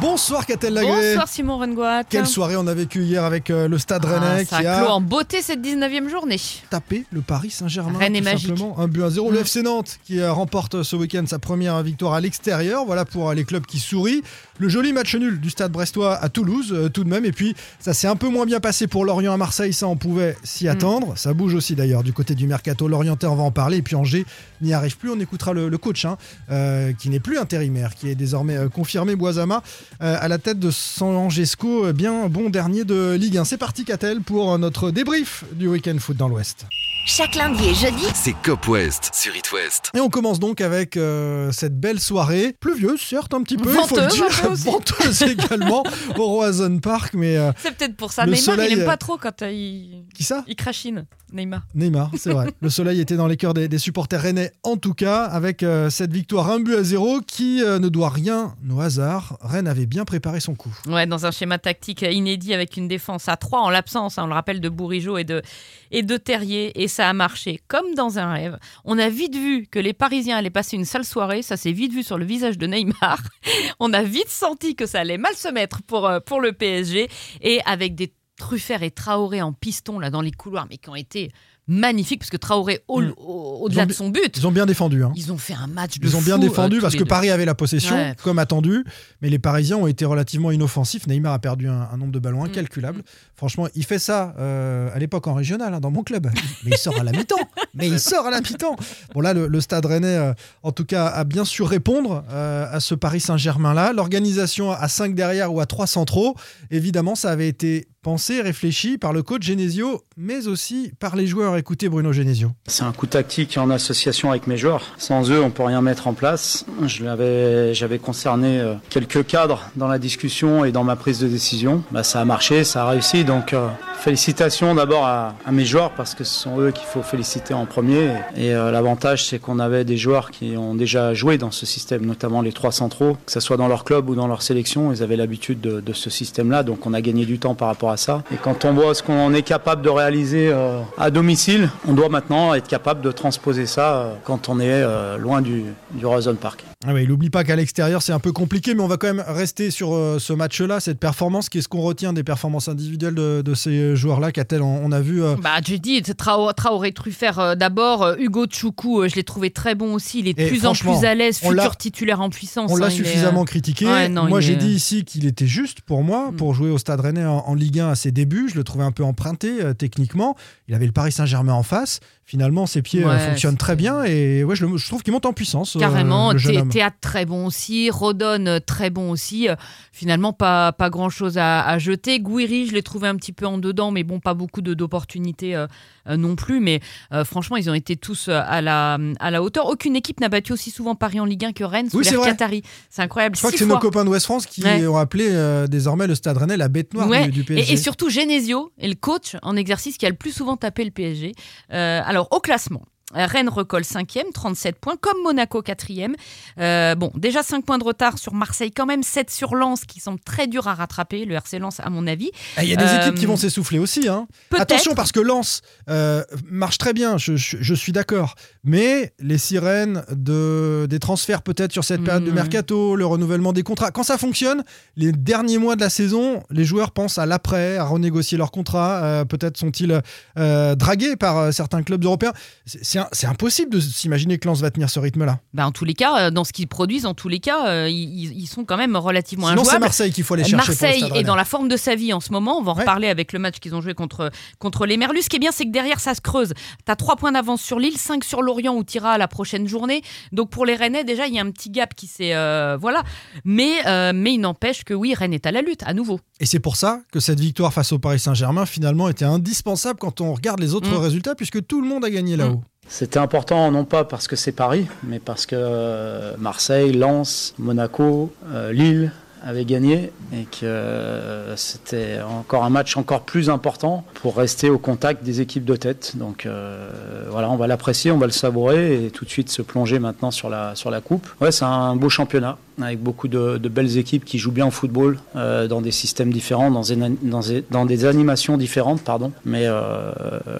Bonsoir Catel Lagré. Bonsoir Simon Rengoat. Quelle soirée on a vécu hier avec euh, le Stade Ah, Rennais ça qui a clos en beauté cette 19e journée. tapé le Paris Saint-Germain. Rennes est magique. simplement. Un but à zéro. Le Mm. FC Nantes qui euh, remporte ce week-end sa première victoire à l'extérieur. Voilà pour euh, les clubs qui sourient. Le joli match nul du Stade Brestois à Toulouse euh, tout de même. Et puis ça s'est un peu moins bien passé pour Lorient à Marseille. Ça on pouvait s'y Mm. attendre. Ça bouge aussi d'ailleurs du côté du mercato. Lorientais on va en parler. Et puis Angers n'y arrive plus. On écoutera le, le coach hein, euh, qui n'est plus intérimaire, qui est désormais euh, confirmé Boisama euh, à la tête de San Angesco, euh, bien bon dernier de Ligue 1. C'est parti Catel pour euh, notre débrief du week-end foot dans l'Ouest. Chaque lundi et jeudi, C'est Cop West sur It West. Et on commence donc avec euh, cette belle soirée, pluvieuse certes un petit peu, il faut le dire, venteuse également au Roison Park, mais euh, C'est peut-être pour ça. Le Neymar, soleil, il aime pas trop quand euh, il, qui ça? il crachine. Neymar. Neymar, c'est vrai. Le soleil était dans les cœurs des, des supporters rennais, en tout cas, avec euh, cette victoire un but à zéro qui euh, ne doit rien au hasard. Rennes avait bien préparé son coup. Ouais, dans un schéma tactique inédit avec une défense à 3 en l'absence, hein, on le rappelle, de Bourigeau et de, et de Terrier. Et ça a marché comme dans un rêve. On a vite vu que les Parisiens allaient passer une sale soirée. Ça s'est vite vu sur le visage de Neymar. On a vite senti que ça allait mal se mettre pour, euh, pour le PSG. Et avec des Truffert et Traoré en piston là dans les couloirs, mais qui ont été magnifiques parce que Traoré au- Mm. au-delà ont de son but, Ils ont bien défendu. hein. ils ont fait un match de Ils ont bien fou, défendu euh, parce que deux. Paris avait la possession, Ouais. comme attendu, mais les Parisiens ont été relativement inoffensifs. Neymar a perdu un, un nombre de ballons Mm. incalculable. Franchement, il fait ça euh, à l'époque en régional, hein, dans mon club. Mais il sort à la mi-temps. Mais il sort à la mi-temps. Bon, là, le, le stade rennais, euh, en tout cas, a bien su répondre à ce Paris Saint-Germain-là. L'organisation à 5 derrière ou à 3 centraux, évidemment, ça avait été pensé, réfléchi par le coach Genesio, mais aussi par les joueurs. Écoutez Bruno Genesio. C'est un coup tactique en association avec mes joueurs. Sans eux, on peut rien mettre en place. J'avais concerné euh, quelques cadres dans la discussion et dans ma prise de décision. Bah, ça a marché, ça a réussi. Donc, euh, félicitations d'abord à, mes joueurs parce que ce sont eux qu'il faut féliciter en premier. Et euh, l'avantage, c'est qu'on avait des joueurs qui ont déjà joué dans ce système, notamment les trois centraux, que ce soit dans leur club ou dans leur sélection. Ils avaient l'habitude de, ce système-là, donc on a gagné du temps par rapport à ça. Et quand on voit ce qu'on est capable de réaliser euh, à domicile, on doit maintenant être capable de transposer ça euh, quand on est loin du, du Horizon Park. Ah il n'oublie pas qu'à l'extérieur c'est un peu compliqué, mais on va quand même rester sur ce match-là, cette performance. Qu'est-ce qu'on retient des performances individuelles de, de ces joueurs-là Qu'a-t-elle on, on a vu euh, Bah, j'ai dit Traoré, Traoré Truffert euh, d'abord, euh, Hugo Tchoukou, euh, je l'ai trouvé très bon aussi, il est de plus en plus à l'aise, futur titulaire en puissance. on l'a hein, est, suffisamment euh, critiqué. ouais, non, Moi j'ai est- dit ici qu'il était juste pour moi, Mm. pour jouer au Stade Rennais en, en Ligue 1 à ses débuts. Je le trouvais un peu emprunté techniquement. Il avait le Paris Saint-Germain en face. Finalement ses pieds euh, Ouais, fonctionnent très bien et ouais, je, le- je trouve qu'il monte en puissance. euh, Carrément, Thé- homme. Théâtre très bon aussi, Rodon euh, très bon aussi. Euh, Finalement, pas, pas grand chose à, à jeter. Gouiri, je l'ai trouvé un petit peu en dedans, mais bon, pas beaucoup de- d'opportunités euh, euh, non plus. Mais euh, franchement, ils ont été tous euh, à la, à la hauteur. Aucune équipe n'a battu aussi souvent Paris en Ligue 1 que Rennes sous Oui, vrai. Qatari. C'est incroyable. Je crois Six que c'est nos copains d'Ouest France qui Ouais. ont appelé euh, désormais le Stade Rennais la bête noire Ouais, du, du Et, PSG. et surtout Genesio est le coach en exercice qui a le plus souvent tapé le PSG. Euh, alors au classement. Euh, Rennes recolle 5e, 37 points, comme Monaco 4e. Euh, bon, déjà 5 points de retard sur Marseille, quand même 7 sur Lens, qui semble très dur à rattraper, le RC Lens à mon avis. Eh, Il y a des Euh, équipes qui vont s'essouffler aussi. Hein. Attention parce que Lens euh, marche très bien, je, je- je suis d'accord. Mais les sirènes de, des transferts peut-être sur cette période de Mhm. mercato, le renouvellement des contrats, quand ça fonctionne, les derniers mois de la saison, les joueurs pensent à l'après, à renégocier leurs contrats. euh, peut-être sont-ils euh, dragués par euh, certains clubs européens. C'est- C'est c'est impossible de s'imaginer que Lens va tenir ce rythme-là. Bah, en tous les cas, euh, dans ce qu'ils produisent, en tous les cas, euh, ils, ils sont quand même relativement Sinon, c'est injouables. Marseille qu'il faut aller chercher. Marseille est dans la forme de sa vie en ce moment. On va en Ouais. reparler avec le match qu'ils ont joué contre, contre les Merlus. Ce qui est bien, c'est que derrière, ça se creuse. Tu as 3 points d'avance sur Lille, 5 sur Lorient où tu iras à la prochaine journée. Donc pour les Rennais, déjà, il y a un petit gap qui s'est. euh, voilà. Mais, euh, mais il n'empêche que oui, Rennes est à la lutte, à nouveau. Et c'est pour ça que cette victoire face au Paris Saint-Germain, finalement, était indispensable quand on regarde les autres Mm. résultats, puisque tout le monde a gagné là-haut. C'était important non pas parce que c'est Paris, mais parce que euh, Marseille, Lens, Monaco, euh, Lille avait gagné et que euh, c'était encore un match encore plus important pour rester au contact des équipes de tête. Donc euh, voilà, on va l'apprécier, on va le savourer et tout de suite se plonger maintenant sur la, sur la coupe. Ouais, c'est un beau championnat avec beaucoup de, belles équipes qui jouent bien au football euh, dans des systèmes différents, dans, des, animations différentes, pardon. Mais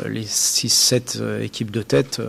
les 6-7 euh, équipes de tête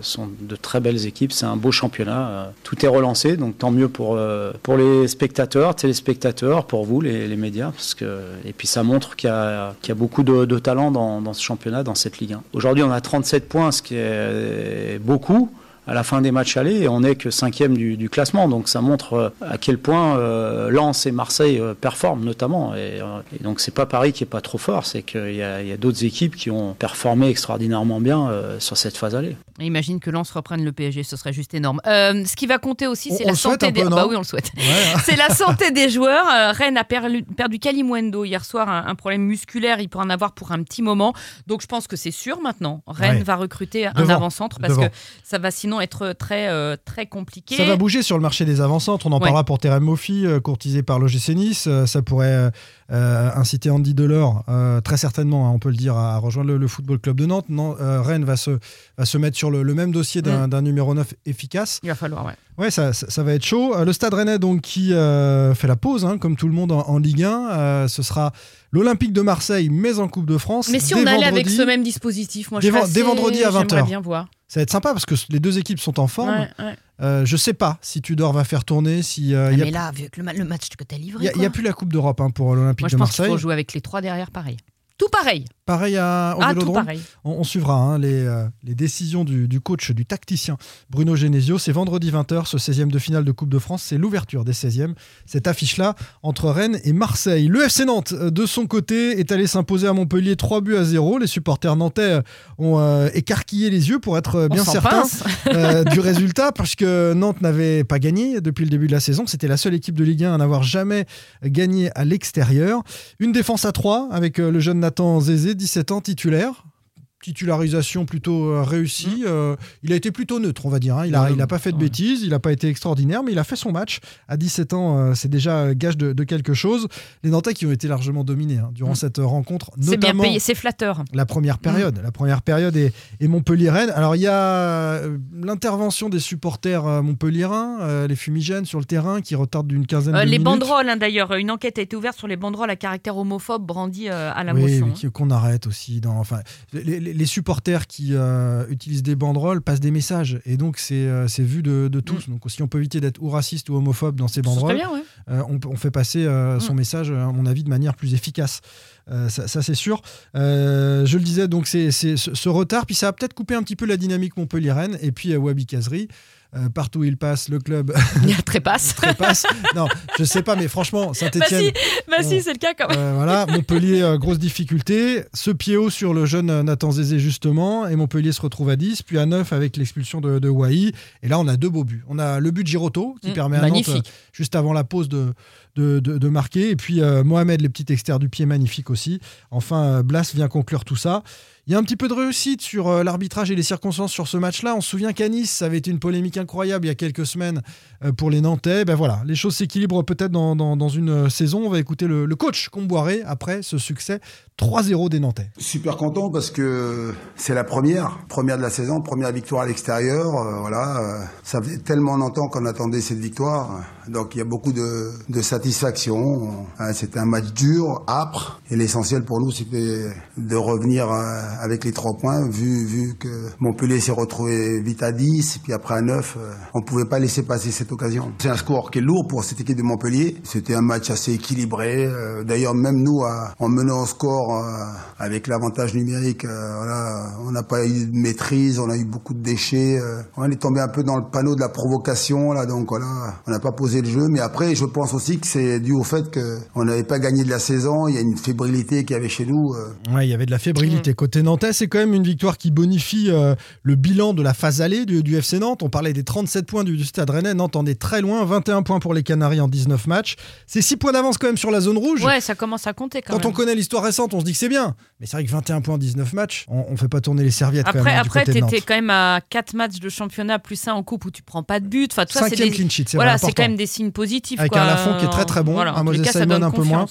sont de très belles équipes. C'est un beau championnat. Tout est relancé, donc tant mieux pour, pour les spectateurs, téléspectateurs, pour vous, les, médias. Parce que, et puis ça montre qu'il y y a beaucoup de, de talent dans, dans ce championnat, dans cette Ligue 1. Aujourd'hui, on a 37 points, ce qui est beaucoup à la fin des matchs allés et on n'est que cinquième du, du, classement. Donc ça montre euh, à quel point euh, Lens et Marseille euh, performent notamment. Et, euh, et donc c'est pas Paris qui est pas trop fort, c'est qu'il y a, a d'autres équipes qui ont performé extraordinairement bien euh, sur cette phase allée. Imagine que Lens reprenne le PSG, ce serait juste énorme. Euh, ce qui va compter aussi, c'est la santé des. Peu, bah oui, on le souhaite. Ouais. c'est la santé des joueurs. Euh, Rennes a perdu, perdu Kalimuendo hier soir, un, un, problème musculaire. Il pourrait en avoir pour un petit moment. Donc je pense que c'est sûr maintenant. Rennes ouais. va recruter Devant. un avant-centre parce Devant. que ça va sinon être très, euh, très compliqué. Ça va bouger sur le marché des avant-centres. On en ouais. parlera pour Terem Moffi, euh, courtisé par l'OGC Nice. Euh, ça pourrait euh, inciter Andy Delors, euh, très certainement, hein, on peut le dire, à rejoindre le, le Football Club de Nantes. Non, Rennes va se, va se mettre sur le, le même dossier d'un numéro 9 efficace. Il va falloir, ouais. Ouais, ça, ça, ça, va être chaud. Le Stade Rennais, donc, qui fait la pause, hein, comme tout le monde en, en Ligue 1, euh, ce sera l'Olympique de Marseille, mais en Coupe de France. Mais si on allait avec ce même dispositif, moi, dès, je assez... dès vendredi à 20h. bien voir. Ça va être sympa parce que les deux équipes sont en forme. Ouais, ouais. Euh, je sais pas si Tudor va faire tourner. Si, euh, ah, mais là, vu que le, le match que tu as livré. Il n'y a, a, plus la Coupe d'Europe hein, pour l'Olympique de Marseille. Moi, je pense qu'il faut jouer avec les trois derrière pareil. Tout pareil. Pareil à, au ah, Vélodrome. Tout pareil. On, on suivra hein, les, euh, les, décisions du, du, coach, du tacticien Bruno Genesio. C'est vendredi 20h, ce 16e de finale de Coupe de France. C'est l'ouverture des 16e. Cette affiche-là entre Rennes et Marseille. Le FC Nantes, euh, de son côté, est allé s'imposer à Montpellier 3 buts à 0. Les supporters nantais ont euh, écarquillé les yeux pour être bien certains euh, du résultat, parce que Nantes n'avait pas gagné depuis le début de la saison. C'était la seule équipe de Ligue 1 à n'avoir jamais gagné à l'extérieur. Une défense à 3 avec le jeune Nathan Zézé, 17 ans, titulaire titularisation plutôt euh, réussie. Mmh. Euh, il a été plutôt neutre, on va dire. Hein. Il n'a ouais, pas fait de bêtises, il n'a pas été extraordinaire, mais il a fait son match. À 17 ans, euh, c'est déjà gage de, de, quelque chose. Les Nantais qui ont été largement dominés hein, durant mmh. cette rencontre, notamment. C'est bien payé, c'est flatteur. La première période, mmh. la première période est, est Montpellier-Rennes. Alors il y a euh, l'intervention des supporters euh, montpelliérains, les fumigènes sur le terrain qui retardent d'une quinzaine de les minutes. Les banderoles, hein, d'ailleurs, une enquête a été ouverte sur les banderoles à caractère homophobe brandies à la oui, motion. Qu'on arrête aussi. Dans, enfin, les, les, les supporters qui euh, utilisent des banderoles passent des messages et donc c'est euh, vu de, de tous. Mmh. Donc si on peut éviter d'être ou raciste ou homophobe dans ces banderoles, bien, ouais. euh, on, on, fait passer mmh. son message, à mon avis, de manière plus efficace. Euh, ça, ça c'est sûr. Euh, je le disais, donc c'est ce, ce, retard, puis ça a peut-être coupé un petit peu la dynamique Montpellier-Rennes et puis Wabi Kazri. Euh, partout où il passe, le club. Il trépasse. trépasse. Non, je sais pas, mais franchement, Saint-Etienne. Bah si, bah si c'est le cas quand même. Euh, voilà, Montpellier, euh, grosse difficulté. Ce pied haut sur le jeune Nathan Zézé, justement. Et Montpellier se retrouve à 10, puis à 9 avec l'expulsion de, de Wai. Et là, on a deux beaux buts. On a le but de Giroto, qui mmh, permet à Nantes, juste avant la pause, de, de, de, de marquer. Et puis euh, Mohamed, les petits extérieurs du pied, magnifique aussi. Enfin, Blas vient conclure tout ça. Il y a un petit peu de réussite sur euh, l'arbitrage et les circonstances sur ce match-là. On se souvient qu'à Nice, ça avait été une polémique incroyable il y a quelques semaines euh, pour les Nantais. Ben voilà, les choses s'équilibrent peut-être dans, dans, une euh, saison. On va écouter le, coach Comboiré après ce succès 3-0 des Nantais. Super content parce que c'est la première, première de la saison, première victoire à l'extérieur. Voilà, ça faisait tellement longtemps qu'on attendait cette victoire. Donc il y a beaucoup de, de satisfaction. C'était un match dur, âpre, et l'essentiel pour nous c'était de revenir avec les trois points, vu, vu que Montpellier s'est retrouvé vite à 10, et puis après à 9, on pouvait pas laisser passer cette occasion. C'est un score qui est lourd pour cette équipe de Montpellier. C'était un match assez équilibré. D'ailleurs même nous, en menant au score, euh, avec l'avantage numérique, euh, voilà, on n'a pas eu de maîtrise, on a eu beaucoup de déchets. Euh, on est tombé un peu dans le panneau de la provocation, là, donc voilà, on n'a pas posé le jeu. Mais après, je pense aussi que c'est dû au fait qu'on n'avait pas gagné de la saison. Il y a une fébrilité qui avait chez nous. Ouais, il y avait de la fébrilité. Mmh. Côté nantais, c'est quand même une victoire qui bonifie le bilan de la phase allée du, du, FC Nantes. On parlait des 37 points du, du Stade Rennais. Nantes en est très loin, 21 points pour les Canaries en 19 matchs. C'est 6 points d'avance quand même sur la zone rouge. Ouais, ça commence à compter quand, quand même. on connaît l'histoire récente, on se dit que c'est bien. Mais c'est vrai que 21 points, 19 matchs, on, on fait pas tourner les serviettes. Après, quand même, après t'étais quand même à 4 matchs de championnat plus 1 en coupe où tu prends pas de but. Enfin, Cinquième des... clean sheet, c'est Voilà, c'est quand même des, signes positifs. Avec quoi. un Lafont qui est très très bon, Voilà, un en Moses cas, Simon un peu moins.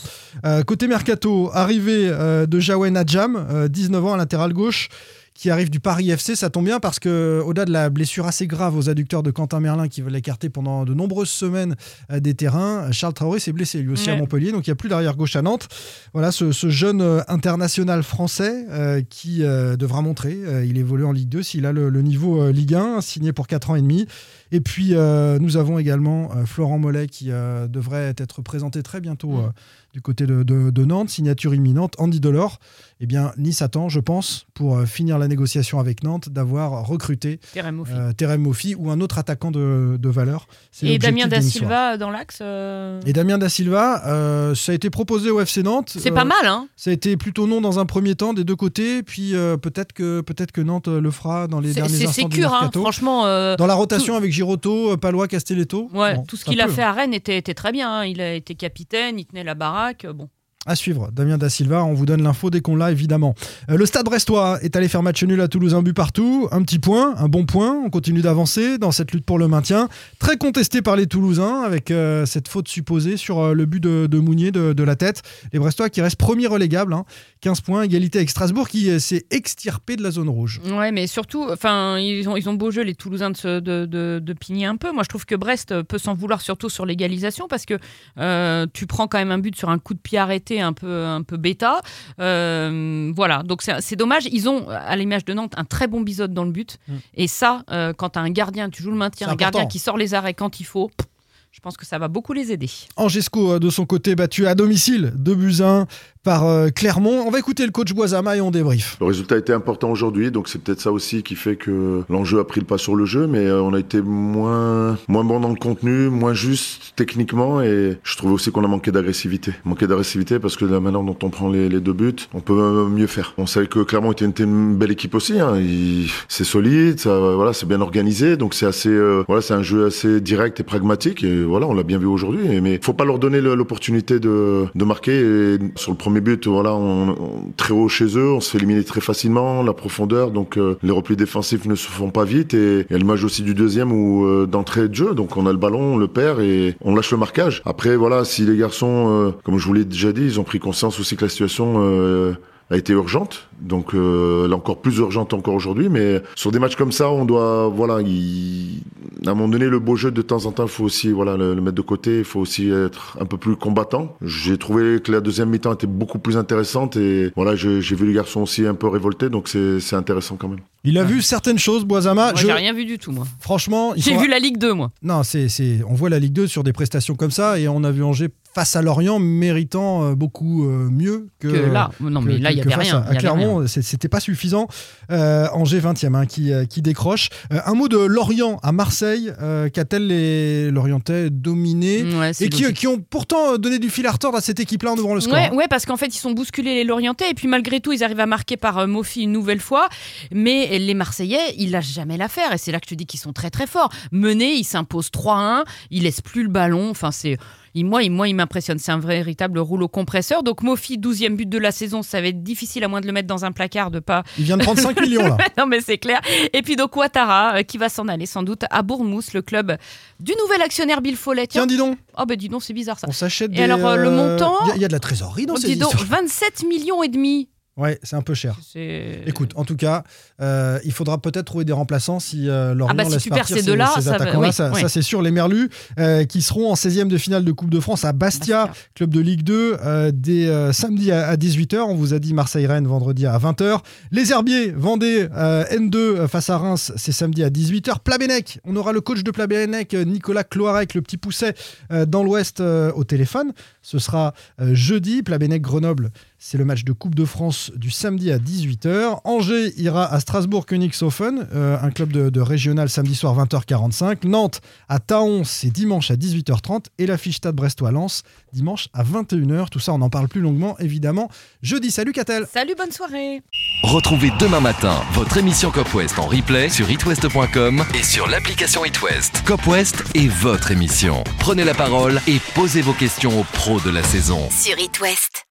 Euh, côté mercato, arrivée euh, de Jawen Adjam, euh, 19 ans à latéral gauche, qui arrive du Paris FC. Ça tombe bien parce que au-delà de la blessure assez grave aux adducteurs de Quentin Merlin qui veut l'écarter pendant de nombreuses semaines euh, des terrains, Charles Traoré s'est blessé lui aussi à. Montpellier, donc il n'y a plus d'arrière gauche à Nantes. Voilà ce, ce jeune euh, international français euh, qui euh, devra montrer. euh, il évolue en Ligue 2 s'il a le, le niveau euh, Ligue 1, signé pour 4 ans et demi. Et puis, euh, nous avons également euh, Florent Mollet qui euh, devrait être présenté très bientôt Mm. Euh, du côté de, de- de Nantes. Signature imminente. Andy Delors. Eh bien, Nice attend, je pense, pour euh, finir la négociation avec Nantes, d'avoir recruté Terem Moffi. euh, Terem Moffi ou un autre attaquant de, de valeur. C'est Et Damien Da. Silva dans l'axe. euh, Et Damien Da Silva, euh, ça a été proposé au FC Nantes. C'est Euh, pas mal, hein Ça a été plutôt non dans un premier temps des deux côtés, puis euh, peut-être que, peut que Nantes euh, le fera dans les derniers C'est instants c'est du hein, mercato. franchement. euh, Dans la rotation avec Giroto, euh, Palois, Castelletto. Ouais, Bon, tout ce qu'il a peut. fait à Rennes était, était très bien. hein. Il a été capitaine, il tenait la baraque. Bon, À suivre, Damien Da Silva, on vous donne l'info dès qu'on l'a évidemment. Euh, le stade brestois est allé faire match nul à Toulouse, un but partout, un petit point, un bon point, on continue d'avancer dans cette lutte pour le maintien, très contesté par les Toulousains avec euh, cette faute supposée sur euh, le but de, de Mounier de, la tête. Les Brestois qui restent premiers relégables, hein, 15 points, égalité avec Strasbourg qui s'est extirpé de la zone rouge. ouais, mais surtout, ils ont, ils ont beau jeu les Toulousains de, se- de, de, pigner un peu. Moi, je trouve que Brest peut s'en vouloir surtout sur l'égalisation parce que tu prends quand même un but sur un coup de pied arrêté un peu, un peu bêta. Euh, voilà, donc c'est dommage. Ils ont, à l'image de Nantes, un très bon bisote dans le but. Mm. Et ça, euh, quand tu as un gardien, tu joues le maintien, un gardien qui sort les arrêts quand il faut. Je pense que ça va beaucoup les aider. Angesco, euh, de son côté, battu à domicile, 2 buts à 1 par euh, Clermont. On va écouter le coach Boisama et on débrief. Le résultat a été important aujourd'hui, donc c'est peut-être ça aussi qui fait que l'enjeu a pris le pas sur le jeu, mais euh, on a été moins moins bon dans le contenu, moins juste techniquement, et je trouve aussi qu'on a manqué d'agressivité. Manqué d'agressivité parce que de la manière dont on prend les, les deux buts, on peut mieux faire. On savait que Clermont était une, belle équipe aussi. Hein. C'est solide, ça, voilà, c'est bien organisé, donc c'est assez, euh, voilà, c'est un jeu assez direct et pragmatique, et voilà, on l'a bien vu aujourd'hui. Mais faut pas leur donner l'opportunité de, de marquer. Et sur le premier but, voilà, on, on- très haut chez eux, on se fait éliminer très facilement, la profondeur, donc euh, les replis défensifs ne se font pas vite. Et il y a aussi du deuxième où euh, d'entrée de jeu, donc on a le ballon, on le perd et on lâche le marquage. Après, voilà, si les garçons, euh, comme je vous l'ai déjà dit, ils ont pris conscience aussi que la situation a été urgente, donc euh, elle est encore plus urgente encore aujourd'hui. Mais sur des matchs comme ça, on doit, voilà, il- à un moment donné, le beau jeu de temps en temps, il faut aussi, voilà, le, le mettre de côté. Il faut aussi être un peu plus combattant. J'ai trouvé que la deuxième mi-temps était beaucoup plus intéressante et voilà, j'ai vu les garçons aussi un peu révoltés, donc c'est c'est intéressant quand même. Il a vu certaines choses, Boisama. Moi, Je- j'ai rien vu du tout, moi. Franchement, J'ai vu la Ligue 2, moi. Non, c'est, c'est- on voit la Ligue 2 sur des prestations comme ça et on a vu Angers face à Lorient méritant euh, beaucoup euh, mieux que, Que là. Non, que- mais là, il que- y que avait rien. à- À y. Clermont, c'était pas suffisant. Euh, Angers 20e hein, qui, euh, qui décroche. Euh, un mot de Lorient à Marseille. Euh, Qu'a-t-elle les Lorientais dominés Ouais, c'est et qui, qui ont pourtant donné du fil à retordre à cette équipe-là en ouvrant le score. Ouais, hein. ouais, parce qu'en fait, ils sont bousculés les Lorientais, et puis malgré tout, ils arrivent à marquer par Mofi une nouvelle fois. Mais les Marseillais, ils lâchent jamais l'affaire, et c'est là que je te dis qu'ils sont très très forts. Menés, ils s'imposent 3-1, ils laissent plus le ballon. Enfin, c'est. Il- Moi, il, moi, il m'impressionne. C'est un véritable rouleau compresseur. Donc, Mofi, 12e but de la saison, ça va être difficile, à moins de le mettre dans un placard, de pas. Il vient de prendre 5 millions là. non, mais c'est clair. Et puis, donc, Ouattara, euh, qui va s'en aller sans doute à Bournemouth, le club du nouvel actionnaire Bill Follet. Tiens, dis donc, Oh, ben dis donc, c'est bizarre ça. on s'achète Et des. alors, euh, le montant Il y a- il y, a de la trésorerie dans Oh, ces dis donc, histoires. 27 millions et demi. Ouais, c'est un peu cher. Écoute, en tout cas, euh, il faudra peut-être trouver des remplaçants si euh, Lorient Ah bah, si laisse tu perds partir ces deux-là, ces ça va- attaquants-là. oui, ça, oui. ça, c'est sûr. Les Merlus euh, qui seront en 16e de finale de Coupe de France à Bastia, Bastia. club de Ligue 2, euh, dès samedi à, à 18h. On vous a dit Marseille-Rennes vendredi à 20h. Les Herbiers, Vendée, euh, N2 euh, face à Reims, c'est samedi à 18h. Plabennec, on aura le coach de Plabennec, Nicolas Cloarec, le petit pousset dans l'Ouest au téléphone. Ce sera jeudi. Plabennec-Grenoble, c'est le match de Coupe de France du samedi à 18h. Angers ira à Strasbourg-Königshofen, euh, un club de, de régional samedi soir 20h45. Nantes à Taon, c'est dimanche à 18h30. Et l'affiche Stade Brestois-Lens, dimanche à 21h. Tout ça, on en parle plus longuement, évidemment. Jeudi, salut Catel Salut, bonne soirée. Retrouvez demain matin votre émission Cop West en replay sur itwest.com et sur l'application itwest. Cop West est votre émission. Prenez la parole et posez vos questions aux pros de la saison. Sur It West.